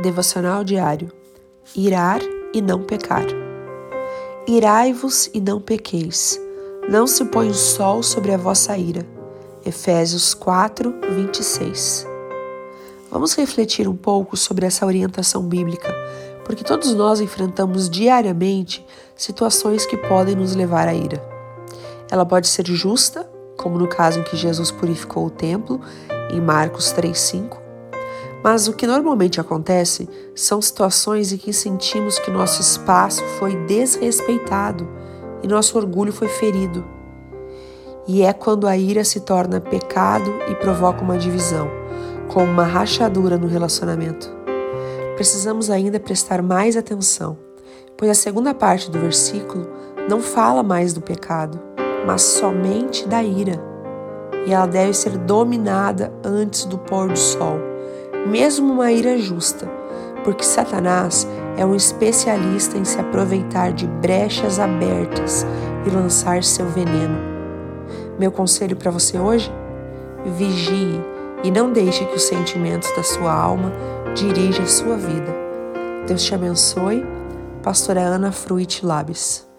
Devocional diário. Irar e não pecar. Irai-vos e não pequeis. Não se põe o sol sobre a vossa ira. Efésios 4, 26. Vamos refletir um pouco sobre essa orientação bíblica, porque todos nós enfrentamos diariamente situações que podem nos levar à ira. Ela pode ser justa, como no caso em que Jesus purificou o templo, em Marcos 3,5, mas o que normalmente acontece são situações em que sentimos que nosso espaço foi desrespeitado e nosso orgulho foi ferido. E é quando a ira se torna pecado e provoca uma divisão, com uma rachadura no relacionamento. Precisamos ainda prestar mais atenção, pois a segunda parte do versículo não fala mais do pecado, mas somente da ira. E ela deve ser dominada antes do pôr do sol mesmo uma ira justa, porque Satanás é um especialista em se aproveitar de brechas abertas e lançar seu veneno. Meu conselho para você hoje? Vigie e não deixe que os sentimentos da sua alma dirijam a sua vida. Deus te abençoe. Pastora Ana Fruit Labes.